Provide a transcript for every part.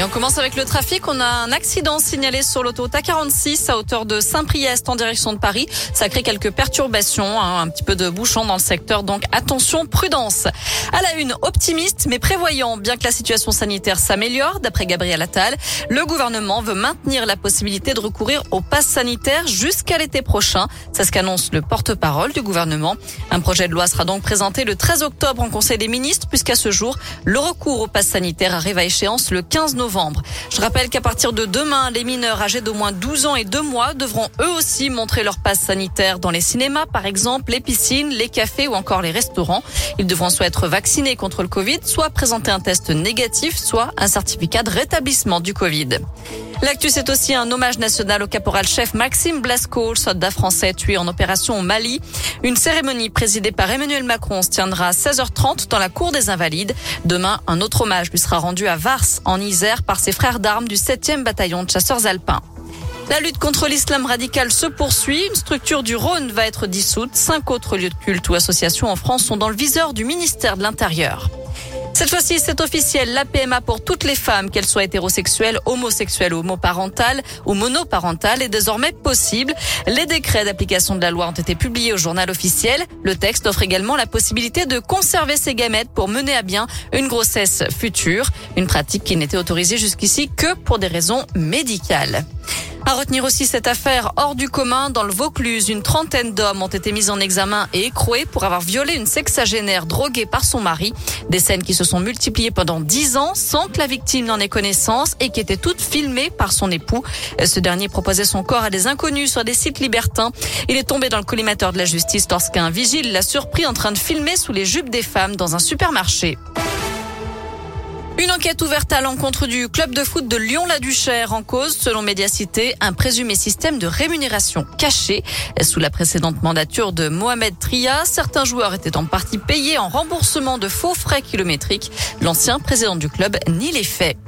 Et on commence avec le trafic. On a un accident signalé sur l'autoroute A46 à hauteur de Saint-Priest en direction de Paris. Ça crée quelques perturbations, hein, un petit peu de bouchon dans le secteur. Donc attention, prudence. À la une, optimiste mais prévoyant, bien que la situation sanitaire s'améliore, d'après Gabriel Attal, le gouvernement veut maintenir la possibilité de recourir au pass sanitaire jusqu'à l'été prochain. C'est ce qu'annonce le porte-parole du gouvernement. Un projet de loi sera donc présenté le 13 octobre en Conseil des ministres, puisqu'à ce jour, le recours au pass sanitaire arrive à échéance le 15 novembre. Je rappelle qu'à partir de demain, les mineurs âgés d'au moins 12 ans et 2 mois devront eux aussi montrer leur passe sanitaire dans les cinémas, par exemple, les piscines, les cafés ou encore les restaurants. Ils devront soit être vaccinés contre le Covid, soit présenter un test négatif, soit un certificat de rétablissement du Covid. L'actu, c'est aussi un hommage national au caporal-chef Maxime Blasco, soldat français tué en opération au Mali. Une cérémonie présidée par Emmanuel Macron se tiendra à 16h30 dans la cour des Invalides. Demain, un autre hommage lui sera rendu à Vars, en Isère, par ses frères d'armes du 7e bataillon de chasseurs alpins. La lutte contre l'islam radical se poursuit. Une structure du Rhône va être dissoute. Cinq autres lieux de culte ou associations en France sont dans le viseur du ministère de l'Intérieur. Cette fois-ci, c'est officiel. La PMA pour toutes les femmes, qu'elles soient hétérosexuelles, homosexuelles homoparentales ou monoparentales, est désormais possible. Les décrets d'application de la loi ont été publiés au journal officiel. Le texte offre également la possibilité de conserver ses gamètes pour mener à bien une grossesse future. Une pratique qui n'était autorisée jusqu'ici que pour des raisons médicales. À retenir aussi cette affaire hors du commun dans le Vaucluse. Une trentaine d'hommes ont été mis en examen et écroués pour avoir violé une sexagénaire droguée par son mari. Des scènes qui se sont multipliées pendant dix ans sans que la victime n'en ait connaissance et qui étaient toutes filmées par son époux. Ce dernier proposait son corps à des inconnus sur des sites libertins. Il est tombé dans le collimateur de la justice lorsqu'un vigile l'a surpris en train de filmer sous les jupes des femmes dans un supermarché. Une enquête ouverte à l'encontre du club de foot de Lyon-la-Duchère en cause, selon Médiacité, un présumé système de rémunération caché. Sous la précédente mandature de Mohamed Tria, certains joueurs étaient en partie payés en remboursement de faux frais kilométriques. L'ancien président du club nie les faits.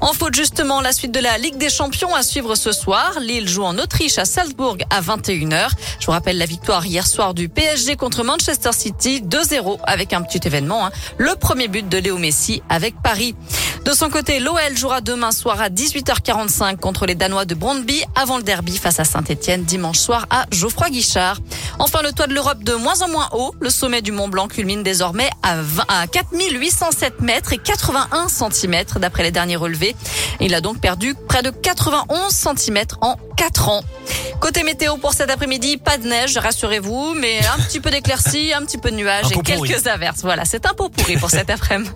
En faute justement, la suite de la Ligue des Champions à suivre ce soir. Lille joue en Autriche à Salzbourg à 21h. Je vous rappelle la victoire hier soir du PSG contre Manchester City 2-0 avec un petit événement. Hein. Le premier but de Léo Messi avec Paris. De son côté, l'OL jouera demain soir à 18h45 contre les Danois de Brondby avant le derby face à Saint-Etienne dimanche soir à Geoffroy Guichard. Enfin, le toit de l'Europe de moins en moins haut. Le sommet du Mont Blanc culmine désormais à, 20, à 4807 mètres et 81 cm d'après les derniers relevés. Il a donc perdu près de 91 cm en 4 ans. Côté météo pour cet après-midi, pas de neige, rassurez-vous, mais un petit peu d'éclaircies, un petit peu de nuages et quelques averses. Voilà, c'est un pot pourri pour cet après-midi.